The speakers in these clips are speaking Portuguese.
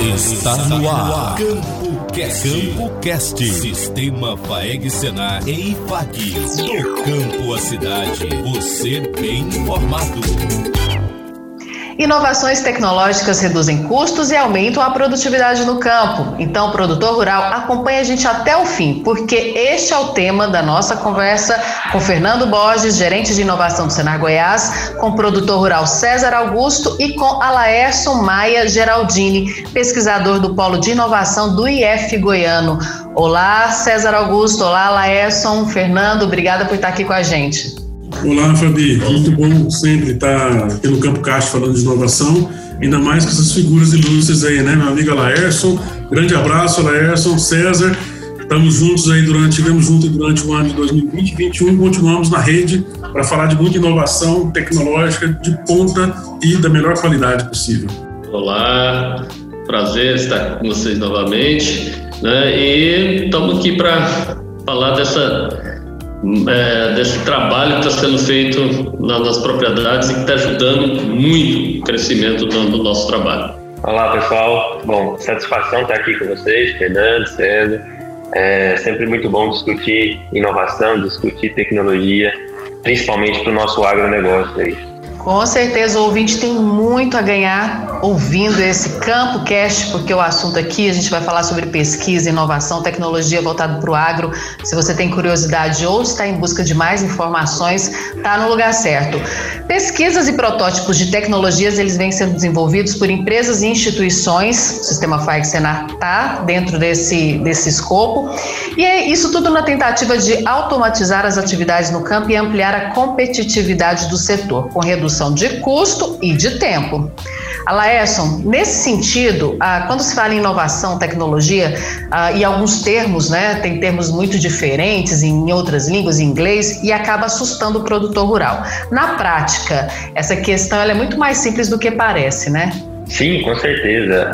Está no ar. Campo Cast. Campo Cast. Sistema Faeg Senar e IFAG. Do campo à cidade. Você bem informado. Inovações tecnológicas reduzem custos e aumentam a produtividade no campo. Então, produtor rural, acompanhe a gente até o fim, porque este é o tema da nossa conversa com Fernando Borges, gerente de inovação do Senar Goiás, com o produtor rural César Augusto e com Alaerson Maia Geraldini, pesquisador do Polo de Inovação do IF Goiano. Olá, César Augusto. Olá, Laerson. Fernando, obrigada por estar aqui com a gente. Olá, Fabi. Muito bom sempre estar aqui no Campo Caixa falando de inovação, ainda mais com essas figuras ilustres aí, né? Meu amigo Laerson, grande abraço, Laerson, César. Estamos juntos aí durante, tivemos juntos durante o ano de 2020 e 2021, continuamos na rede para falar de muita inovação tecnológica de ponta e da melhor qualidade possível. Olá, prazer estar com vocês novamente, né? E estamos aqui para falar dessa é, desse trabalho que está sendo feito nas propriedades e que está ajudando muito o crescimento do, do, nosso trabalho. Olá pessoal, bom, satisfação estar aqui com vocês, Fernando, César. É sempre muito bom discutir inovação, discutir tecnologia, principalmente para o nosso agronegócio aí. Com certeza o ouvinte tem muito a ganhar ouvindo esse Campo Cast, porque o assunto aqui a gente vai falar sobre pesquisa, inovação, tecnologia voltado para o agro. Se você tem curiosidade ou está em busca de mais informações, está no lugar certo. Pesquisas e protótipos de tecnologias eles vêm sendo desenvolvidos por empresas e instituições. O Sistema FAIC Senar está dentro desse, desse escopo. E é isso tudo na tentativa de automatizar as atividades no campo e ampliar a competitividade do setor, com redução redução de custo e de tempo. Alaerson, nesse sentido, ah, quando se fala em inovação, tecnologia, ah, e alguns termos, né, tem termos muito diferentes em outras línguas, em inglês, e acaba assustando o produtor rural. Na prática, essa questão é muito mais simples do que parece, né? Sim, com certeza.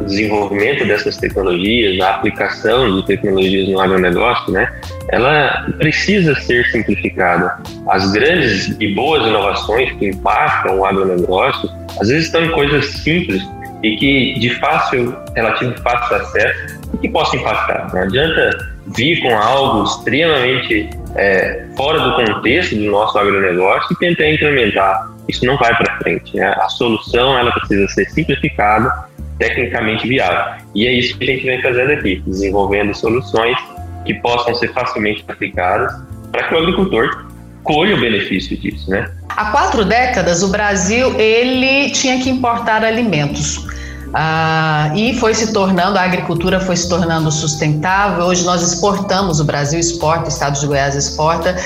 O desenvolvimento dessas tecnologias, a aplicação de tecnologias no agronegócio, né, ela precisa ser simplificada. As grandes e boas inovações que impactam o agronegócio, às vezes estão em coisas simples e que de fácil, relativo fácil acesso e que possam impactar. Não adianta vir com algo extremamente é, fora do contexto do nosso agronegócio e tentar implementar isso não vai para frente. Né? A solução ela precisa ser simplificada, tecnicamente viável. E é isso que a gente vem fazendo aqui, desenvolvendo soluções que possam ser facilmente aplicadas para que o agricultor colha o benefício disso, né? Há quatro décadas, o Brasil ele tinha que importar alimentos. Ah, e foi se tornando, a agricultura foi se tornando sustentável. Hoje nós exportamos, o Brasil exporta, o estado de Goiás exporta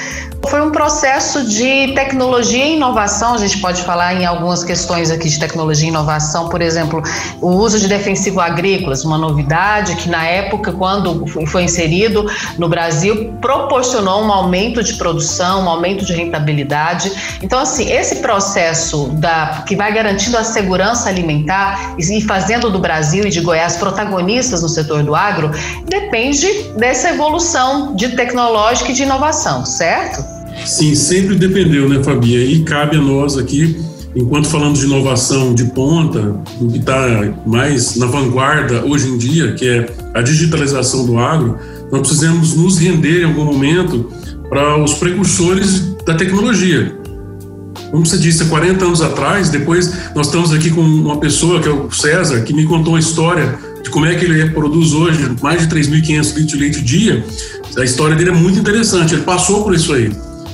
foi um processo de tecnologia e inovação, a gente pode falar em algumas questões aqui de tecnologia e inovação, por exemplo, o uso de defensivo agrícolas, uma novidade que na época, quando foi inserido no Brasil, proporcionou um aumento de produção, um aumento de rentabilidade. Então, assim, esse processo da, que vai garantindo a segurança alimentar e fazendo do Brasil e de Goiás protagonistas no setor do agro, depende dessa evolução de tecnológica e de inovação, certo? Sim, sempre dependeu, né, Fabi? E cabe a nós aqui, enquanto falamos de inovação de ponta, do que está mais na vanguarda hoje em dia, que é a digitalização do agro, nós precisamos nos render em algum momento para os precursores da tecnologia. Como você disse, há 40 anos atrás, depois nós estamos aqui com uma pessoa, que é o César, que me contou uma história de como é que ele produz hoje mais de 3.500 litros de leite dia. A história dele é muito interessante, ele passou por isso aí.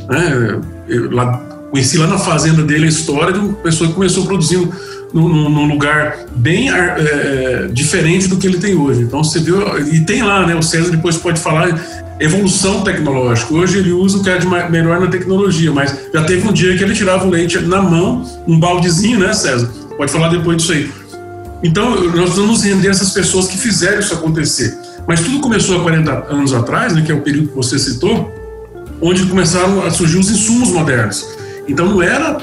Né? Eu lá, conheci lá na fazenda dele a história de uma pessoa que começou produzindo num, num lugar bem é, diferente do que ele tem hoje. Então você viu, e tem lá, né? O César depois pode falar evolução tecnológica. Hoje ele usa o que é de melhor na tecnologia, mas já teve um dia que ele tirava o leite na mão, um baldezinho, né, César? Pode falar depois disso aí. Então, nós vamos render essas pessoas que fizeram isso acontecer. Mas tudo começou há 40 anos atrás, né, que é o período que você citou, onde começaram a surgir os insumos modernos. Então não era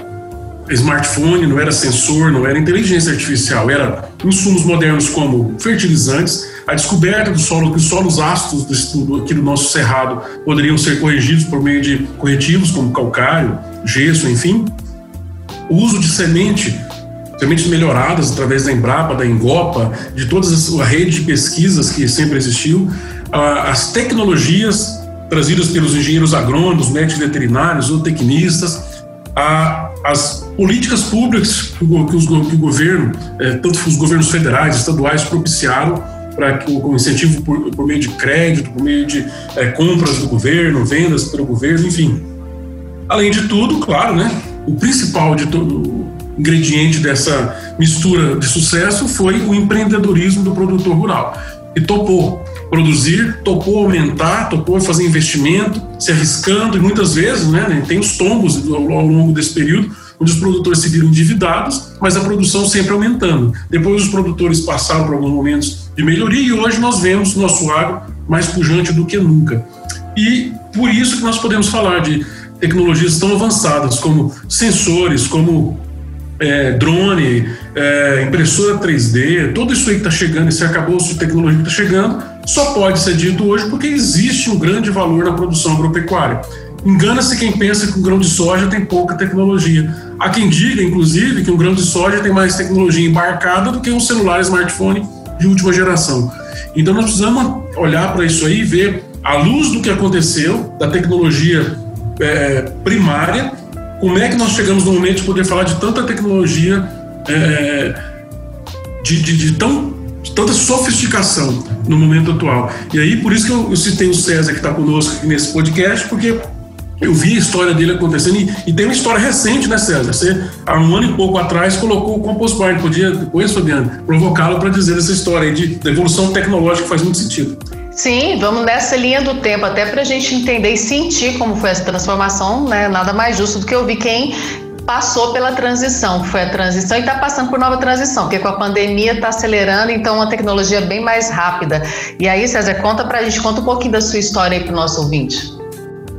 smartphone, não era sensor, não era inteligência artificial, era insumos modernos como fertilizantes, a descoberta do solo, que os solos ácidos do, aqui do nosso cerrado poderiam ser corrigidos por meio de corretivos como calcário, gesso, enfim. O uso de semente sementes melhoradas através da Embrapa, da Engopa, de toda a rede de pesquisas que sempre existiu, as tecnologias trazidas pelos engenheiros agrônomos, médicos veterinários, ou tecnistas, as políticas públicas que o, que o governo, é, tanto os governos federais, estaduais, propiciaram para que o incentivo por, por, meio de crédito, por meio de é, compras do governo, vendas pelo governo, enfim. Além de tudo, claro, né, o principal de todo, ingrediente dessa mistura de sucesso foi o empreendedorismo do produtor rural, que topou produzir, topou aumentar, topou fazer investimento, se arriscando e muitas vezes, né, tem os tombos ao longo desse período, onde os produtores se viram endividados, mas a produção sempre aumentando. Depois os produtores passaram por alguns momentos de melhoria e hoje nós vemos nosso agro mais pujante do que nunca. E por isso que nós podemos falar de tecnologias tão avançadas como sensores, como é, drone, é, impressora 3D, tudo isso aí que está chegando, esse arcabouço de tecnologia que está chegando, só pode ser dito hoje porque existe um grande valor na produção agropecuária. Engana-se quem pensa que o grão de soja tem pouca tecnologia. Há quem diga, inclusive, que um grão de soja tem mais tecnologia embarcada do que um celular smartphone de última geração. Então nós precisamos olhar para isso aí e ver, à luz do que aconteceu, da tecnologia é, primária, como é que nós chegamos no momento de poder falar de tanta tecnologia, é, de, de, de, tão, de tanta sofisticação no momento atual. E aí, por isso que eu, eu citei o César, que está conosco aqui nesse podcast, porque eu vi a história dele acontecendo e, e, tem uma história recente, né, César? Você, há um ano e pouco atrás, colocou o Compost Barn. Podia, depois, Fabiano, provocá-lo para dizer essa história aí de, de evolução tecnológica que faz muito sentido. Sim, vamos nessa linha do tempo, até para a gente entender e sentir como foi essa transformação, né? Nada mais justo do que ouvir quem passou pela transição, foi a transição e está passando por nova transição, porque com a pandemia está acelerando, então uma tecnologia bem mais rápida. E aí, César, conta para a gente, conta um pouquinho da sua história aí para o nosso ouvinte.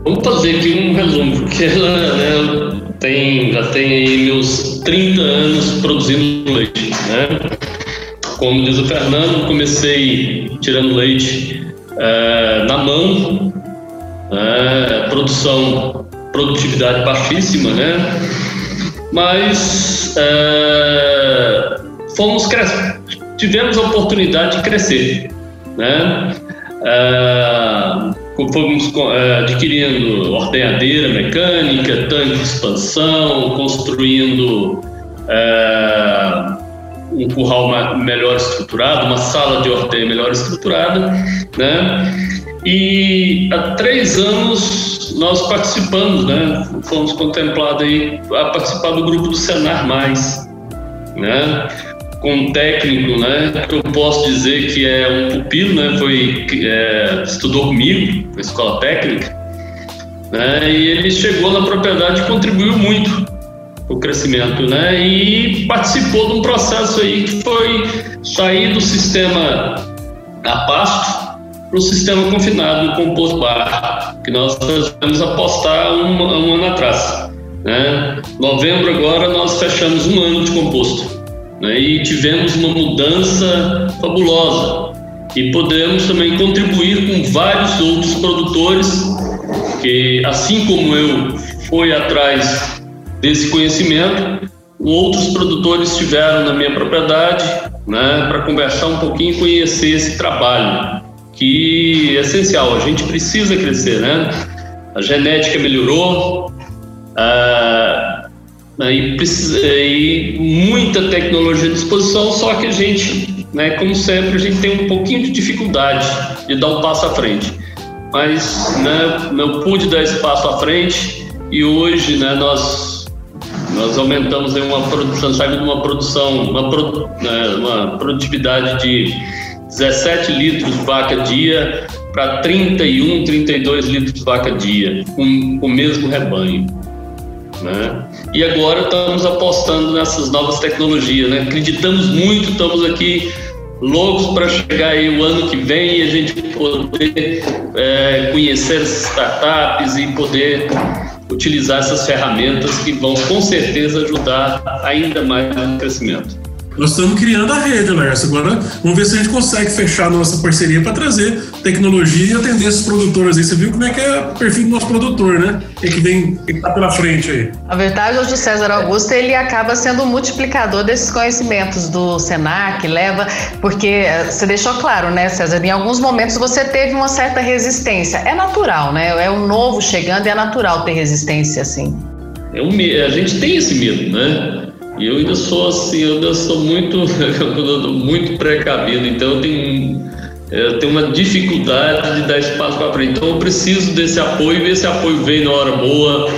Vamos fazer aqui um resumo, porque ela né, tem, já tem aí meus 30 anos produzindo leite. Né? Como diz o Fernando, comecei tirando leite é, na mão, é, produção, produtividade baixíssima, né? Mas é, fomos tivemos a oportunidade de crescer, né? É, fomos é, adquirindo ordenhadeira mecânica, tanque de expansão, construindo é, um curral melhor estruturado, uma sala de ordenha melhor estruturada, né? E há três anos nós participamos, né? Fomos contemplados aí a participar do grupo do Senar Mais, né? com um técnico, né, que eu posso dizer que é um pupilo, né, foi é, estudou comigo na escola técnica, né, e ele chegou na propriedade e contribuiu muito o crescimento, né, e participou de um processo aí que foi sair do sistema a pasto para o sistema confinado, o composto bar, que nós vamos apostar um, um ano atrás. Né? Novembro agora nós fechamos um ano de composto né, e tivemos uma mudança fabulosa. E podemos também contribuir com vários outros produtores que, assim como eu fui atrás desse conhecimento, outros produtores estiveram na minha propriedade né, para conversar um pouquinho e conhecer esse trabalho, que é essencial. A gente precisa crescer, né? A genética melhorou, a né, e, precisa, e muita tecnologia à disposição, só que a gente, né, como sempre, a gente tem um pouquinho de dificuldade de dar um passo à frente. Mas né, não pude dar esse passo à frente e hoje né, nós, nós aumentamos em uma produção, de uma produção, uma, pro, né, uma produtividade de 17 litros vaca dia para 31, 32 litros vaca dia, com, o mesmo rebanho. Né? E agora estamos apostando nessas novas tecnologias, né? Acreditamos muito, estamos aqui loucos para chegar aí o ano que vem e a gente poder é, conhecer as startups e poder utilizar essas ferramentas que vão com certeza ajudar ainda mais no crescimento. Nós estamos criando a rede, Lércio. Agora vamos ver se a gente consegue fechar a nossa parceria para trazer tecnologia e atender esses produtores aí. Você viu como é que é o perfil do nosso produtor, né? O que vem, que está pela frente aí. A verdade, hoje o César Augusto ele acaba sendo o multiplicador desses conhecimentos do Senac, leva, porque eh, você deixou claro, né, César? Em alguns momentos você teve uma certa resistência. É natural, né? É um novo chegando e é natural ter resistência assim. É um, a gente tem esse medo, né? E eu ainda sou assim, eu ainda sou muito, muito precavido, então eu tenho, eu tenho uma dificuldade de dar espaço para frente. Então eu preciso desse apoio, ver esse apoio vem na hora boa,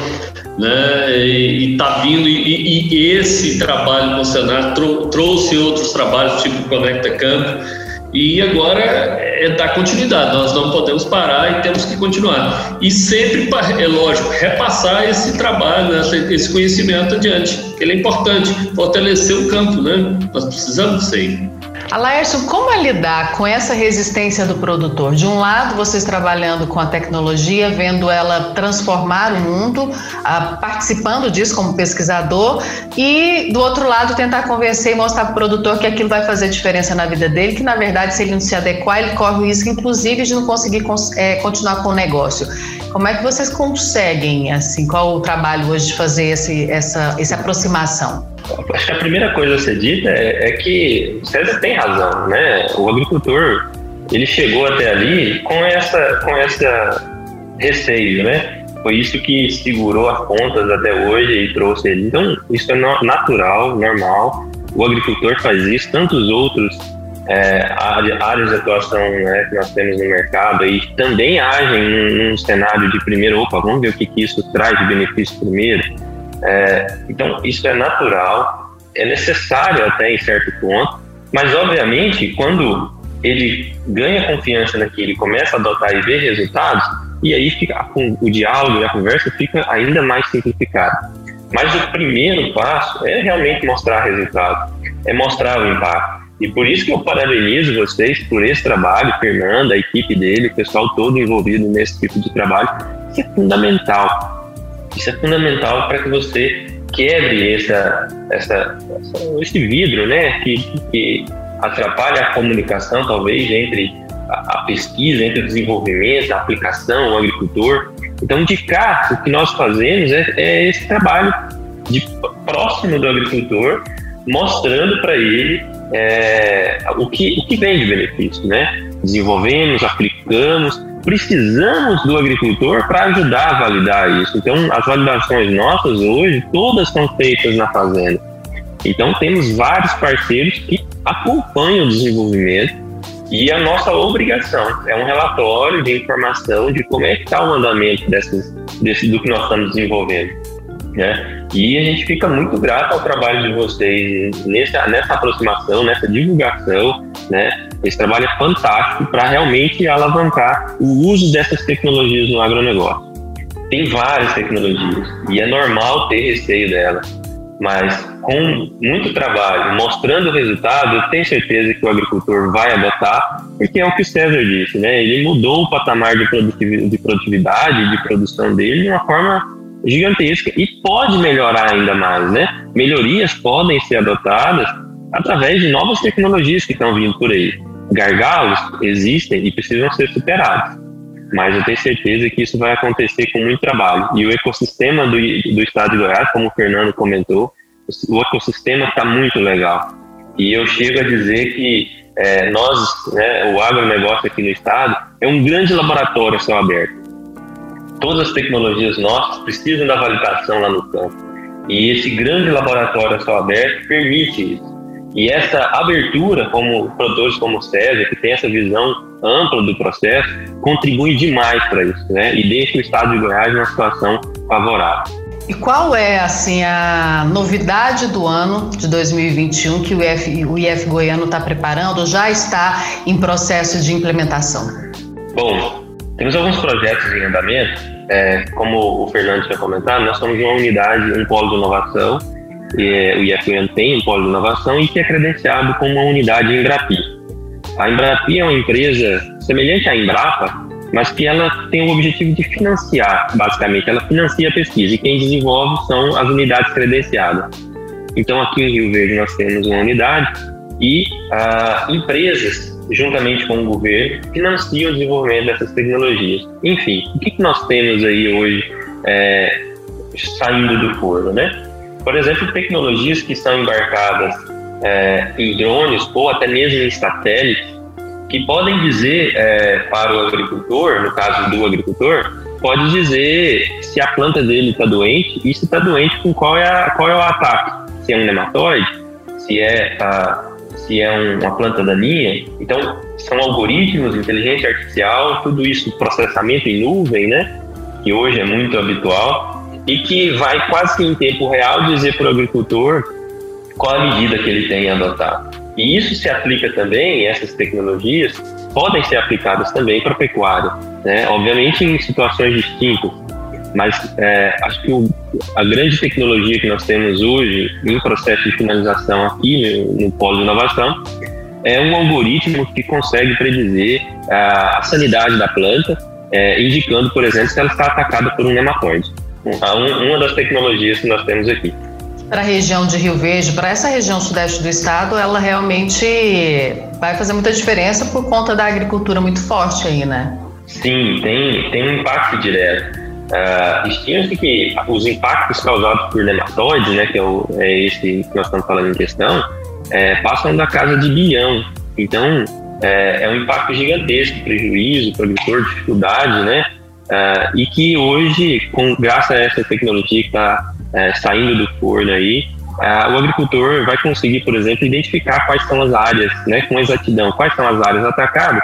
né? E, está vindo, e, e, esse trabalho com o trou trouxe outros trabalhos, tipo Conecta Campo e agora é dar continuidade, nós não podemos parar e temos que continuar. E sempre, é lógico, repassar esse trabalho, né, esse conhecimento adiante, ele é importante, fortalecer o campo, né? Nós precisamos disso aí. Alaércio, como é lidar com essa resistência do produtor? De um lado, vocês trabalhando com a tecnologia, vendo ela transformar o mundo, ah, participando disso como pesquisador, e do outro lado, tentar convencer e mostrar para o produtor que aquilo vai fazer diferença na vida dele, que na verdade, se ele não se adequar, ele corre o risco, inclusive, de não conseguir é, continuar com o negócio. Como é que vocês conseguem, assim, qual o trabalho hoje de fazer esse, essa, essa aproximação? Acho que a primeira coisa a ser dita é, é que o César tem razão, né? O agricultor ele chegou até ali com essa com essa receio, né? Foi isso que segurou as pontas até hoje e trouxe ele. Então isso é natural, normal. O agricultor faz isso, tantos outros é, áreas de atuação né, que nós temos no mercado e também agem num, num cenário de primeiro, opa, vamos ver o que, que isso traz de benefício primeiro é, então, isso é natural, é necessário até em certo ponto, mas obviamente, quando ele ganha confiança naquilo, começa a adotar e ver resultados, e aí fica, o diálogo e a conversa fica ainda mais simplificado. Mas o primeiro passo é realmente mostrar resultado, é mostrar o impacto. E por isso que eu parabenizo vocês por esse trabalho, Fernando, a equipe dele, o pessoal todo envolvido nesse tipo de trabalho, que é fundamental. Isso é fundamental para que você quebre essa, essa, esse vidro, né, que, que atrapalha a comunicação, talvez, entre a, a pesquisa, entre o desenvolvimento, a aplicação, o agricultor. Então, de cá, o que nós fazemos é, é esse trabalho de próximo do agricultor, mostrando para ele é, o, que, o que vem de benefício, né? Desenvolvemos, aplicamos, precisamos do agricultor para ajudar a validar isso. Então, as validações nossas hoje, todas são feitas na fazenda. Então, temos vários parceiros que acompanham o desenvolvimento e a nossa obrigação é um relatório de informação de como é que está o andamento dessas, desse, do que nós estamos desenvolvendo. Né? E a gente fica muito grato ao trabalho de vocês nessa, nessa aproximação, nessa divulgação, né? Esse trabalho é fantástico para realmente alavancar o uso dessas tecnologias no agronegócio. Tem várias tecnologias e é normal ter receio delas, mas com muito trabalho, mostrando o resultado, eu tenho certeza que o agricultor vai adotar, porque é o que o César disse, né? Ele mudou o patamar de produtividade, de produção dele de uma forma gigantesca e pode melhorar ainda mais, né? Melhorias podem ser adotadas através de novas tecnologias que estão vindo por aí. Gargalos existem e precisam ser superados, mas eu tenho certeza que isso vai acontecer com muito trabalho. E o ecossistema do, do estado de Goiás, como o Fernando comentou, o ecossistema está muito legal. E eu chego a dizer que é, nós, né, o agronegócio aqui no estado, é um grande laboratório a céu aberto todas as tecnologias nossas precisam da validação lá no campo. E esse grande laboratório a céu aberto permite isso. E essa abertura, como produtores como o César, que tem essa visão ampla do processo, contribui demais para isso, né? E deixa o estado de Goiás numa situação favorável. E qual é assim a novidade do ano de 2021 que o IF, o IF Goiano está preparando já está em processo de implementação? Bom, temos alguns projetos em andamento, é, como o Fernando tinha comentado, nós somos uma unidade, um polo de inovação, é, o IFN tem um polo de inovação e que é credenciado como uma unidade Embrapi. A Embrapi é uma empresa semelhante à Embrapa, mas que ela tem o objetivo de financiar, basicamente, ela financia a pesquisa e quem desenvolve são as unidades credenciadas. Então, aqui em Rio Verde, nós temos uma unidade e ah, empresas, juntamente com o governo, financiam o desenvolvimento dessas tecnologias. Enfim, o que, que nós temos aí hoje é, saindo do forno, né? Por exemplo, tecnologias que estão embarcadas é, em drones ou até mesmo em satélites, que podem dizer é, para o agricultor, no caso do agricultor, pode dizer se a planta dele está doente e se está doente com qual é, a, qual é o ataque. Se é um nematóide, se é, a, se é um, uma planta daninha. Então, são algoritmos, inteligência artificial, tudo isso, processamento em nuvem, né? Que hoje é muito habitual e que vai quase que em tempo real dizer para o agricultor qual a medida que ele tem a adotar. E isso se aplica também, essas tecnologias podem ser aplicadas também para a pecuária, né? obviamente em situações distintas, mas é, acho que o, a grande tecnologia que nós temos hoje em processo de finalização aqui no, no polo de inovação é um algoritmo que consegue predizer a, a sanidade da planta, é, indicando, por exemplo, se ela está atacada por um nematóide. Então, uma das tecnologias que nós temos aqui para a região de Rio Verde, para essa região sudeste do estado, ela realmente vai fazer muita diferença por conta da agricultura muito forte aí, né? Sim, tem, tem um impacto direto. Uh, Estima-se que os impactos causados por nematóides, né, que é, o, é esse que nós estamos falando em questão, é, passam da casa de bilhão. Então, é, é um impacto gigantesco, prejuízo agricultor, dificuldade, né? Uh, e que hoje, com, graças a essa tecnologia que está é, saindo do forno aí, é, o agricultor vai conseguir, por exemplo, identificar quais são as áreas, né, com exatidão, quais são as áreas atacadas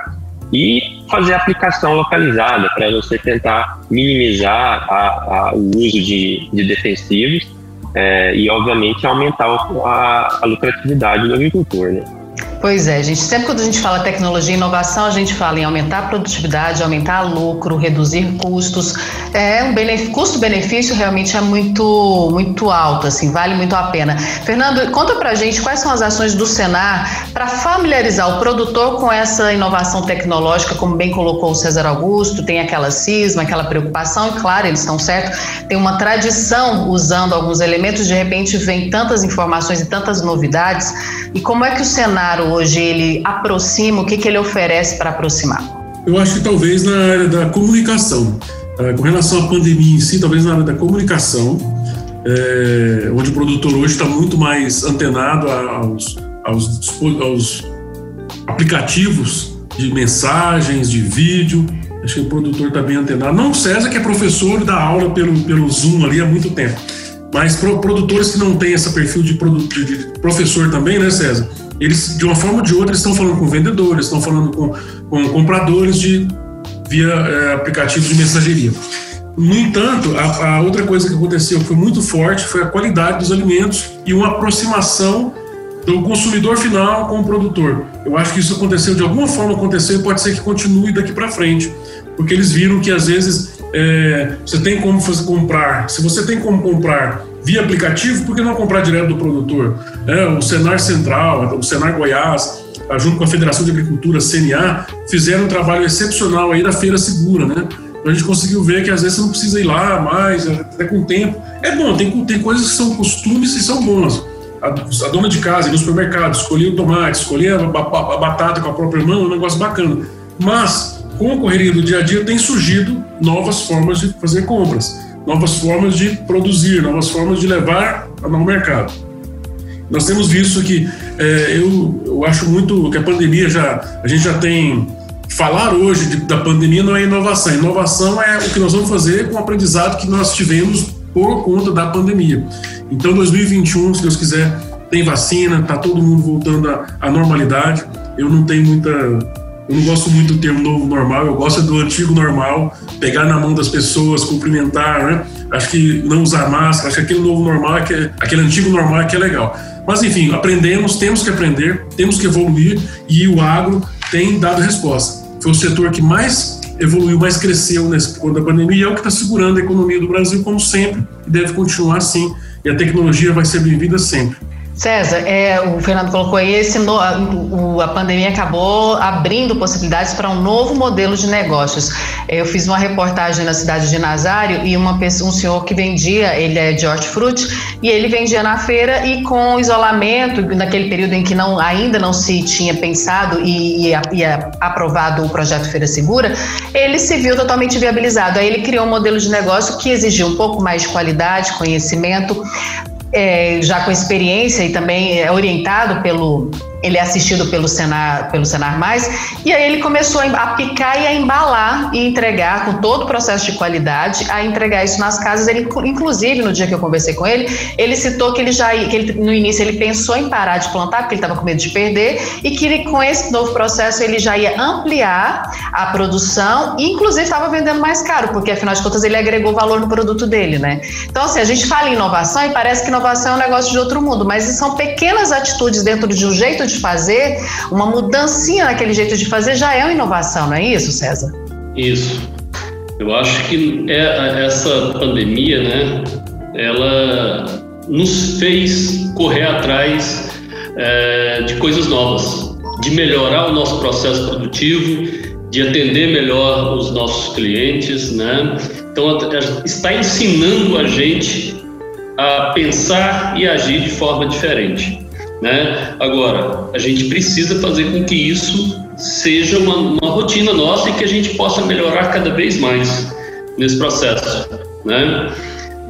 e fazer aplicação localizada para você tentar minimizar a, a, o uso de, de defensivos é, e, obviamente, aumentar a, a lucratividade do agricultor. Né? Pois é, gente. Sempre quando a gente fala tecnologia e inovação, a gente fala em aumentar a produtividade, aumentar lucro, reduzir custos. É um custo-benefício realmente é muito, muito alto, assim, vale muito a pena. Fernando, conta pra gente quais são as ações do Senar para familiarizar o produtor com essa inovação tecnológica, como bem colocou o César Augusto, tem aquela cisma, aquela preocupação, e claro, eles estão certos, tem uma tradição usando alguns elementos, de repente vem tantas informações e tantas novidades. E como é que o Senar hoje ele aproxima? O que, que ele oferece para aproximar? Eu acho que talvez na área da comunicação. Uh, com relação à pandemia em si, talvez na área da comunicação, é, onde o produtor hoje está muito mais antenado aos, aos, aos aplicativos de mensagens, de vídeo. Acho que o produtor está bem antenado. Não o César, que é professor da aula pelo, pelo Zoom ali há muito tempo. Mas produtores que não têm esse perfil de, de, de professor também, né, César? eles, de uma forma ou de outra, estão falando com vendedores, estão falando com, com compradores de, via é, aplicativos de mensageria. No entanto, a, a, outra coisa que aconteceu que foi muito forte foi a qualidade dos alimentos e uma aproximação do consumidor final com o produtor. Eu acho que isso aconteceu de alguma forma aconteceu e pode ser que continue daqui para frente, porque eles viram que às vezes é, você tem como fazer, comprar. Se você tem como comprar via aplicativo, por que não comprar direto do produtor? É, o Senar Central, o Senar Goiás, junto com a Federação de Agricultura, CNA, fizeram um trabalho excepcional aí da Feira Segura, né? Então a gente conseguiu ver que às vezes você não precisa ir lá mais, até com tempo. É bom, tem, tem coisas que são costumes e são boas. A, a dona de casa, ir no supermercado, escolher o tomate, escolher a, a, a batata com a própria mão, é um negócio bacana. Mas, com a correria do dia a dia, tem surgido novas formas de fazer compras novas formas de produzir, novas formas de levar ao mercado. Nós temos visto que é, eu, eu acho muito que a pandemia já a gente já tem falar hoje de, da pandemia não é inovação. Inovação é o que nós vamos fazer com o aprendizado que nós tivemos por conta da pandemia. Então, 2021, se Deus quiser, tem vacina, tá todo mundo voltando à, normalidade. Eu não tenho muita eu não gosto muito do termo novo normal, eu gosto do antigo normal, pegar na mão das pessoas, cumprimentar, né? Acho que não usar máscara, acho que aquele novo normal, é que é, aquele antigo normal é que é legal. Mas enfim, aprendemos, temos que aprender, temos que evoluir e o agro tem dado resposta. Foi o setor que mais evoluiu, mais cresceu nesse ponto da pandemia e é o que está segurando a economia do Brasil, como sempre, e deve continuar assim. E a tecnologia vai ser bem-vinda sempre. César, é, o Fernando colocou aí, esse no, a, o, a pandemia acabou abrindo possibilidades para um novo modelo de negócios. Eu fiz uma reportagem na cidade de Nazário e uma pessoa, um senhor que vendia, ele é de hortifruti, e ele vendia na feira e com isolamento, naquele período em que não, ainda não se tinha pensado e, e, e aprovado o projeto Feira Segura, ele se viu totalmente viabilizado. Aí ele criou um modelo de negócio que exigiu um pouco mais de qualidade, conhecimento, é, já com experiência e também é orientado pelo ele é assistido pelo Senar, pelo Senar Mais, e aí ele começou a picar e a embalar e entregar com todo o processo de qualidade, a entregar isso nas casas. Ele, inclusive, no dia que eu conversei com ele, ele citou que ele já que ele, no início ele pensou em parar de plantar, porque ele estava com medo de perder, e que ele, com esse novo processo ele já ia ampliar a produção e, inclusive, estava vendendo mais caro, porque afinal de contas ele agregou valor no produto dele, né? Então, assim, a gente fala em inovação e parece que inovação é um negócio de outro mundo, mas são pequenas atitudes dentro de um jeito de fazer, uma mudancinha naquele jeito de fazer já é uma inovação, não é isso, César? Isso. Eu acho que é, essa pandemia, né, ela nos fez correr atrás é, de coisas novas, de melhorar o nosso processo produtivo, de atender melhor os nossos clientes, né? Então está ensinando a gente a pensar e agir de forma diferente. Né? Agora, a gente precisa fazer com que isso seja uma, uma rotina nossa e que a gente possa melhorar cada vez mais nesse processo. Né?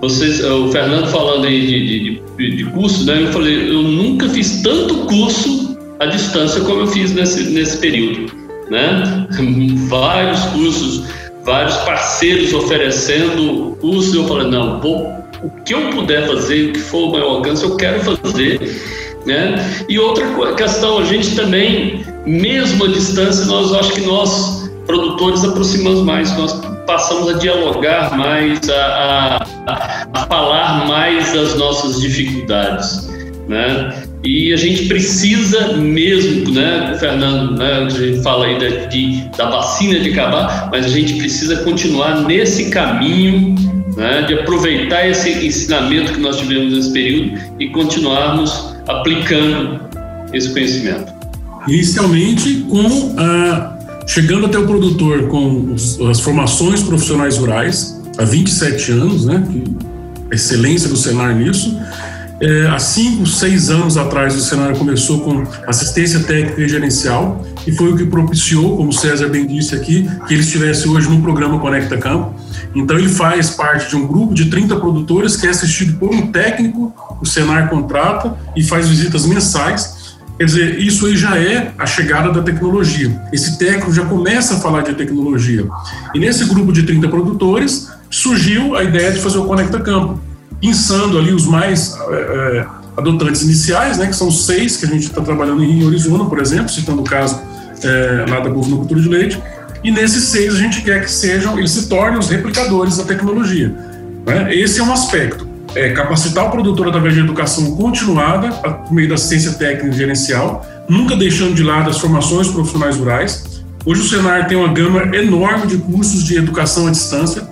Vocês, o Fernando falando aí de, de, de, curso, né? eu falei, eu nunca fiz tanto curso à distância como eu fiz nesse, nesse período. Né? vários cursos, vários parceiros oferecendo cursos, eu falei, não, vou, o que eu puder fazer, o que for o meu alcance, eu quero fazer né? E outra questão, a gente também, mesmo à distância, nós acho que nós, produtores, aproximamos mais, nós passamos a dialogar mais, a, a, a falar mais das nossas dificuldades, né? E a gente precisa mesmo, né, Fernando, né, a gente fala aí de, de, da vacina de acabar, mas a gente precisa continuar nesse caminho, né, de aproveitar esse ensinamento que nós tivemos nesse período e continuarmos aplicando esse conhecimento? Inicialmente com a, chegando até o produtor com as formações profissionais rurais há 27 anos, né? a excelência do Senar nisso. É, há cinco, seis anos atrás, o Senar começou com assistência técnica e gerencial, e foi o que propiciou, como o César bem disse aqui, que ele estivesse hoje no programa Conecta Campo. Então, ele faz parte de um grupo de 30 produtores que é assistido por um técnico o Senar contrata e faz visitas mensais. Quer dizer, isso aí já é a chegada da tecnologia. Esse técnico já começa a falar de tecnologia. E nesse grupo de 30 produtores surgiu a ideia de fazer o Conecta Campo, pensando ali os mais é, adotantes iniciais, né, que são seis que a gente está trabalhando em Arizona, por exemplo, citando o caso é, lá da bovinocultura de leite. E nesses seis a gente quer que sejam, eles se tornem os replicadores da tecnologia. Né? Esse é um aspecto é, capacitar o produtor através de educação continuada, por meio da assistência técnica e gerencial, nunca deixando de lado as formações profissionais rurais. Hoje o Senar tem uma gama enorme de cursos de educação à distância,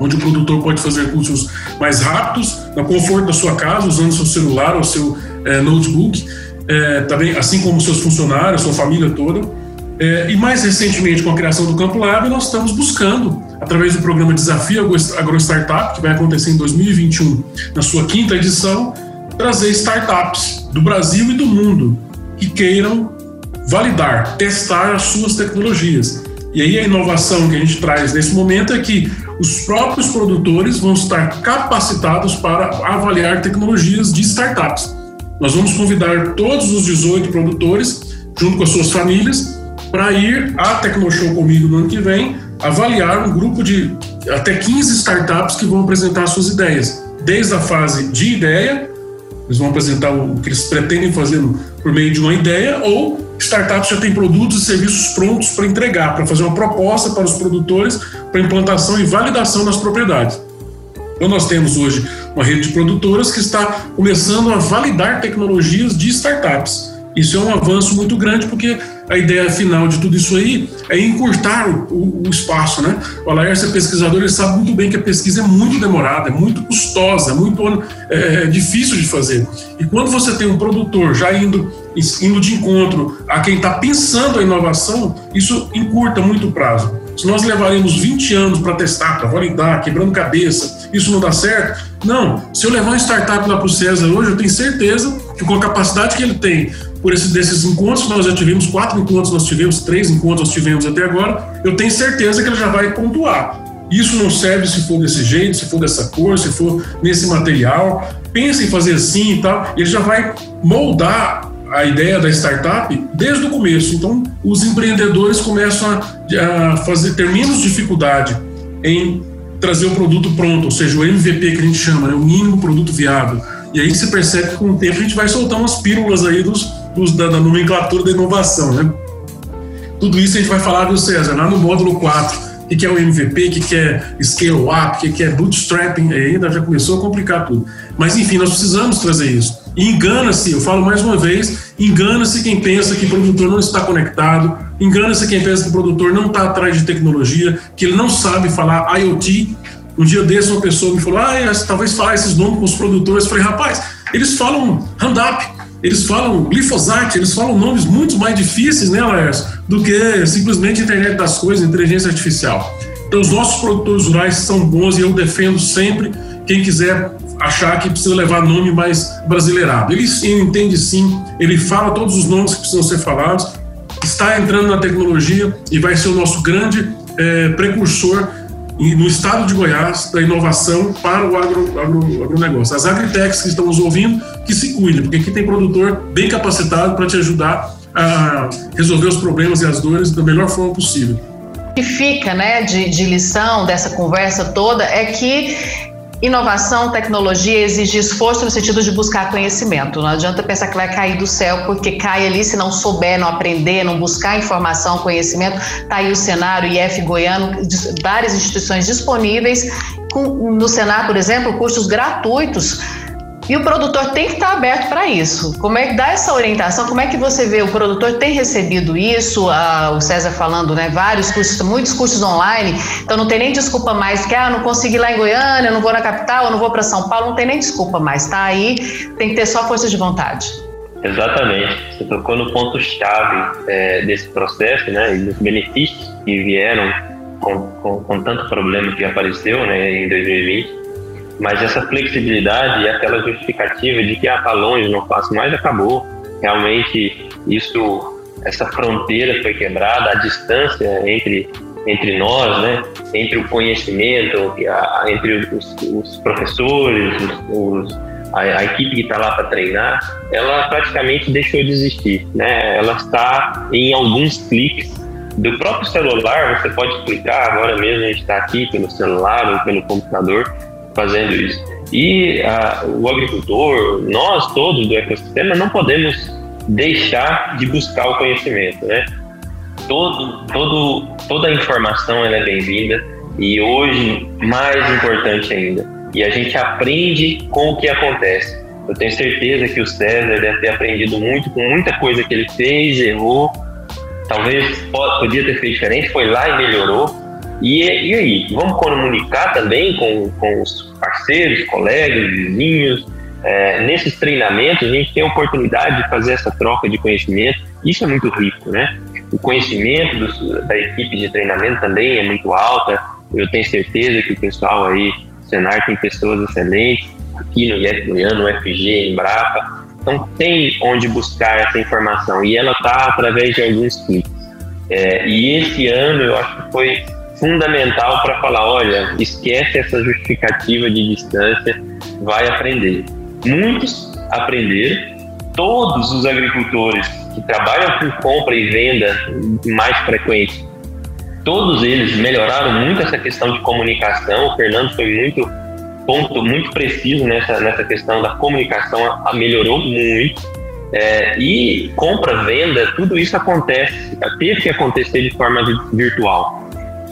onde o produtor pode fazer cursos mais rápidos, no conforto da sua casa, usando seu celular ou seu é, notebook, é, também, assim como seus funcionários, sua família toda. É, e mais recentemente, com a criação do Campo Lab, nós estamos buscando, através do programa Desafio Agro Startup, que vai acontecer em 2021, na sua quinta edição, trazer startups do Brasil e do mundo que queiram validar, testar as suas tecnologias. E aí a inovação que a gente traz nesse momento é que os próprios produtores vão estar capacitados para avaliar tecnologias de startups. Nós vamos convidar todos os 18 produtores, junto com as suas famílias, para ir à Tecnoshow comigo no ano que vem, avaliar um grupo de até 15 startups que vão apresentar suas ideias, desde a fase de ideia, eles vão apresentar o que eles pretendem fazer por meio de uma ideia, ou startups já têm produtos e serviços prontos para entregar, para fazer uma proposta para os produtores para implantação e validação das propriedades. Então, nós temos hoje uma rede de produtoras que está começando a validar tecnologias de startups. Isso é um avanço muito grande, porque a ideia final de tudo isso aí é encurtar o, o espaço, né? O Alaércio é pesquisador, ele sabe muito bem que a pesquisa é muito demorada, é muito custosa, é muito é, é difícil de fazer. E quando você tem um produtor já indo, indo de encontro a quem está pensando a inovação, isso encurta muito o prazo. Se nós levaremos 20 anos para testar, para validar, quebrando cabeça, isso não dá certo? Não. Se eu levar uma startup lá para o César hoje, eu tenho certeza que com a capacidade que ele tem, por esse, desses encontros, nós já tivemos quatro encontros, nós tivemos três encontros, nós tivemos até agora, eu tenho certeza que ele já vai pontuar. Isso não serve se for desse jeito, se for dessa cor, se for nesse material. Pense em fazer assim e tal. Ele já vai moldar a ideia da startup desde o começo. Então, os empreendedores começam a, a fazer, ter menos dificuldade em trazer o produto pronto, ou seja, o MVP que a gente chama, né, o mínimo produto viável. E aí se percebe que com o tempo a gente vai soltar umas pílulas aí dos, dos da, da, nomenclatura da inovação, né? Tudo isso a gente vai falar, do César, lá no módulo 4. O que é o MVP, o que é scale up, o que é bootstrapping, aí ainda já começou a complicar tudo. Mas enfim, nós precisamos trazer isso. Engana-se, eu falo mais uma vez, engana-se quem pensa que o produtor não está conectado, engana-se quem pensa que o produtor não está atrás de tecnologia, que ele não sabe falar IoT. Um dia desse uma pessoa me falou, ah, talvez falar esses nomes com os produtores. Eu falei, rapaz, eles falam Roundup, eles falam glifosate, eles falam nomes muito mais difíceis, né, Laércio, do que simplesmente internet das coisas, inteligência artificial. Então, os nossos produtores rurais são bons e eu defendo sempre quem quiser achar que precisa levar nome mais brasileirado. Ele, ele entende sim, ele fala todos os nomes que precisam ser falados, está entrando na tecnologia e vai ser o nosso grande é, precursor no estado de Goiás da inovação para o agro, agro, agronegócio. As agritechs que estamos ouvindo, que se cuidem, porque aqui tem produtor bem capacitado para te ajudar a resolver os problemas e as dores da melhor forma possível. O que fica né, de, de lição dessa conversa toda é que Inovação, tecnologia exige esforço no sentido de buscar conhecimento. Não adianta pensar que vai cair do céu, porque cai ali se não souber, não aprender, não buscar informação, conhecimento. Está aí o Senar, o IF Goiano, várias instituições disponíveis. No Senar, por exemplo, cursos gratuitos e o produtor tem que estar aberto para isso. Como é que dá essa orientação? Como é que você vê? O produtor tem recebido isso? Ah, o César falando, né? Vários cursos, muitos cursos online. Então não tem nem desculpa mais que ah, não consegui lá em Goiânia, não vou na capital, não vou para São Paulo. Não tem nem desculpa mais. Tá aí, tem que ter só força de vontade. Exatamente. Você tocou no ponto chave é, desse processo, né? E dos benefícios que vieram com, com, com tanto problema que apareceu, né? Em 2020 mas essa flexibilidade e aquela justificativa de que ah, tá longe, não faço mais, acabou. Realmente isso, essa fronteira foi quebrada, a distância entre entre nós, né, entre o conhecimento, entre os, os professores, os, a, a, equipe que está lá para treinar, ela praticamente deixou de existir, né? Ela está em alguns cliques do próprio celular. Você pode clicar agora mesmo a gente está aqui pelo celular ou pelo computador fazendo isso. E a, o agricultor, nós todos do ecossistema, não podemos deixar de buscar o conhecimento, né? Todo, todo, toda a informação é bem-vinda e hoje mais importante ainda. E a gente aprende com o que acontece. Eu tenho certeza que o César deve ter aprendido muito com muita coisa que ele fez, errou, talvez podia ter feito diferente, foi lá e melhorou. E, e aí, vamos comunicar também com, com os parceiros, colegas, vizinhos. É, nesses treinamentos, a gente tem a oportunidade de fazer essa troca de conhecimento. Isso é muito rico, né? O conhecimento dos, da equipe de treinamento também é muito alta. Eu tenho certeza que o pessoal aí, Senar, tem pessoas excelentes, aqui no IF Goiano, no FG, em Brapa. Então, tem onde buscar essa informação e ela está através de alguns cliques. É, e esse ano eu acho que foi fundamental para falar, olha, esquece essa justificativa de distância, vai aprender. Muitos aprenderam, todos os agricultores que trabalham com compra e venda mais frequente, todos eles melhoraram muito essa questão de comunicação. O Fernando foi muito ponto muito preciso nessa nessa questão da comunicação, a, a melhorou muito. É, e compra, venda, tudo isso acontece, teve que acontecer de forma virtual.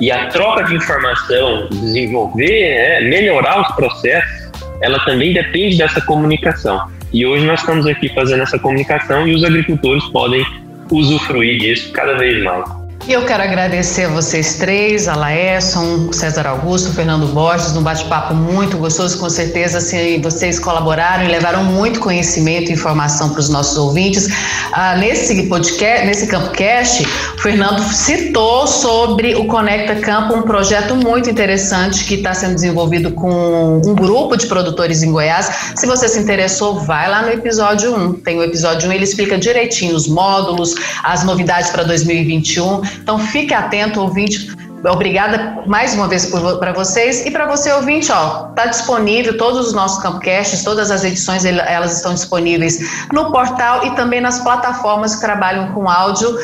E a troca de informação, desenvolver, né, melhorar os processos, ela também depende dessa comunicação. E hoje nós estamos aqui fazendo essa comunicação e os agricultores podem usufruir disso cada vez mais. E eu quero agradecer a vocês três, a Laesson, César Augusto, Fernando Borges, um bate-papo muito gostoso, com certeza assim, vocês colaboraram e levaram muito conhecimento e informação para os nossos ouvintes. Ah, nesse podcast, nesse CampoCast, o Fernando citou sobre o Conecta Campo, um projeto muito interessante que está sendo desenvolvido com um grupo de produtores em Goiás. Se você se interessou, vai lá no episódio 1. Tem o episódio 1, ele explica direitinho os módulos, as novidades para 2021. Então fique atento, ouvinte. Obrigada mais uma vez para vocês e para você ouvinte, ó, tá disponível todos os nossos campcasts, todas as edições elas estão disponíveis no portal e também nas plataformas que trabalham com áudio.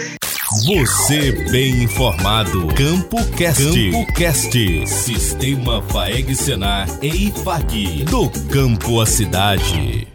Você bem informado. Campo Cast. Campo Cast. Sistema Faeg Senar e IFAG. Do campo à cidade.